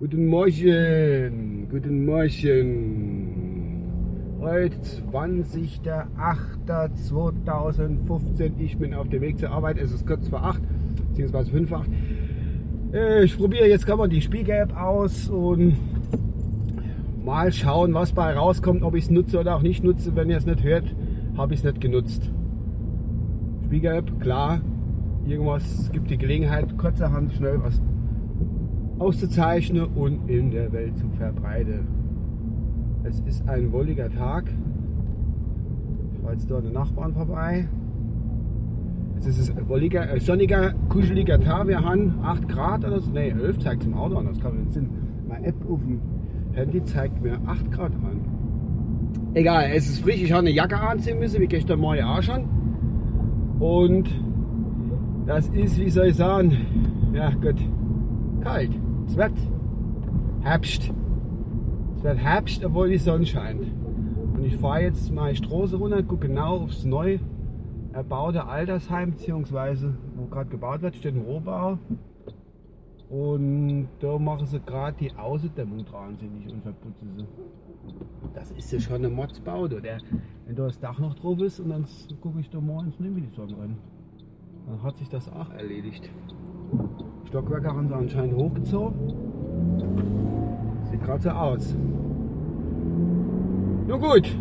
Guten Morgen, guten Morgen. Heute 20.08.2015. Ich bin auf dem Weg zur Arbeit. Es ist kurz vor 8, beziehungsweise 5 vor 8. Äh, ich probiere jetzt gerade mal die Spiegel-App aus und mal schauen, was bei rauskommt, ob ich es nutze oder auch nicht nutze. Wenn ihr es nicht hört, habe ich es nicht genutzt. Spiegel-App, klar, irgendwas gibt die Gelegenheit, kurzerhand schnell was auszuzeichnen und in der Welt zu verbreiten. Es ist ein wolliger Tag. Ich fahre jetzt dort den Nachbarn vorbei. Es ist ein wolliger, äh, sonniger, kuscheliger Tag. Wir haben 8 Grad oder so. Ne, 11 zeigt es im Auto an. Das kann nicht Sinn. Meine App auf dem Handy zeigt mir 8 Grad an. Egal, es ist frisch. Ich habe eine Jacke anziehen müssen, wie gestern Morgen auch schon. Und das ist, wie soll ich sagen, ja Gott, kalt. Es wird Herbst. Es wird Herbst, obwohl die Sonne scheint. Und ich fahre jetzt mal die Straße runter, gucke genau aufs neu erbaute Altersheim, beziehungsweise wo gerade gebaut wird, steht ein Rohbau. Und da machen sie gerade die Außendämmung dran, sind und verputzen sie. Das ist ja schon eine Modsbau, der, wenn da das Dach noch drauf ist und dann gucke ich da morgens nicht mehr die Sonne rein. Dann hat sich das auch erledigt. Stockwerke haben sie anscheinend hochgezogen. Sieht gerade so aus. Nun gut,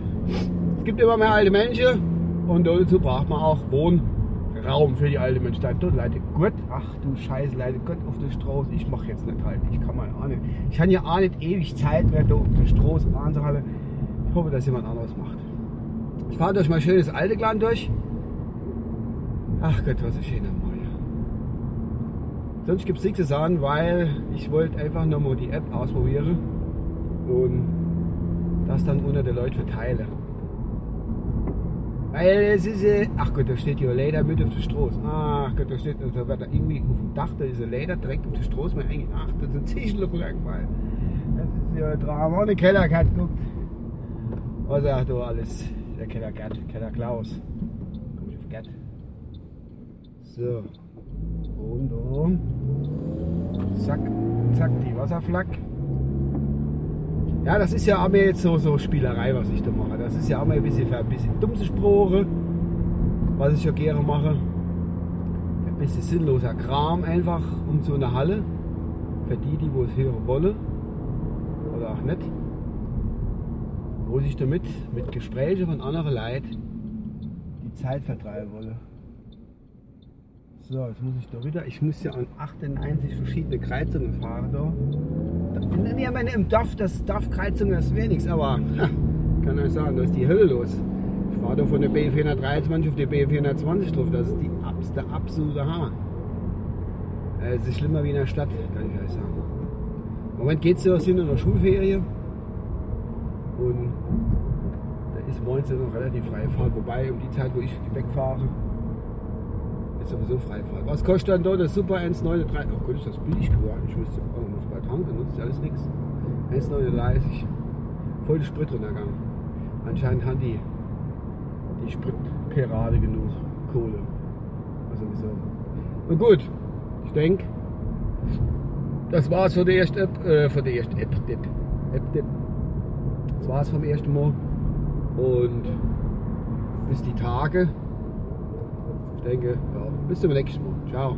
es gibt immer mehr alte Menschen und dazu braucht man auch Wohnraum für die alten Menschen. Dort Leute Gott, ach du Scheiße, Leute Gott auf der Straße. Ich mache jetzt nicht halt, ich kann mal auch nicht. Ich kann ja auch nicht ewig Zeit mehr da auf der Straße anzuhalten. Ich hoffe, dass jemand anderes macht. Ich fahre durch mein schönes alte Land durch. Ach Gott, was ein schöner Mann. Sonst gibt es nichts zu sagen, weil ich wollte einfach nochmal die App ausprobieren und das dann unter den Leuten verteilen. Weil es ist, äh, ach Gott, da steht ja Leder mit auf der Straße. Ach Gott, da steht, da wird da irgendwie auf dem Dach, da ist ein Leder direkt auf der Straße. Man eigentlich, ach, ist ein Ziegel gefallen. Das ist ja Drama. Und der Keller hat guckt. Was sagt du alles? Der Keller Gerd, Keller Klaus. Komm ich auf Gerd. So. Und um. Zack, zack, die Wasserflak. Ja, das ist ja auch mehr jetzt so, so Spielerei, was ich da mache. Das ist ja auch mal ein bisschen ein bisschen Dummsprache, was ich ja gerne mache. Ein bisschen sinnloser Kram einfach um so eine Halle. Für die, die wo es hören wollen. Oder auch nicht. Wo sich damit mit Gesprächen von anderen Leuten die Zeit vertreiben wollen. So, jetzt muss ich da wieder. Ich muss ja an 98 verschiedene Kreuzungen fahren da. Ja, meine, im Dorf, das Dorfkreuzung ist wenigstens, aber ha, kann ich sagen, da ist die Hölle los. Ich fahre da von der B423 auf die B420 drauf. Das ist die, der absolute Hammer. Es ist schlimmer wie in der Stadt, kann ich euch sagen. Im Moment geht es ja sind in der Schulferie. Und da ist morgens noch relativ freie Fahrt. Wobei um die Zeit, wo ich wegfahre, ist sowieso Freifahrt. Was kostet dann dort das Super 1,39? Oh Gott, ist das billig geworden. Ich müsste, oh, muss bei tanken, nutzt alles nichts. 1,39. Voll die Spritruntergang. Anscheinend haben die, die Spritperade genug Kohle. Also sowieso. Und gut, ich denke, das war's für die erste App, äh, für die erste App, Dip, App, Dip. Das war's vom ersten Mal. Und bis die Tage. Ich denke, ja, bis zum nächsten Mal. Ciao.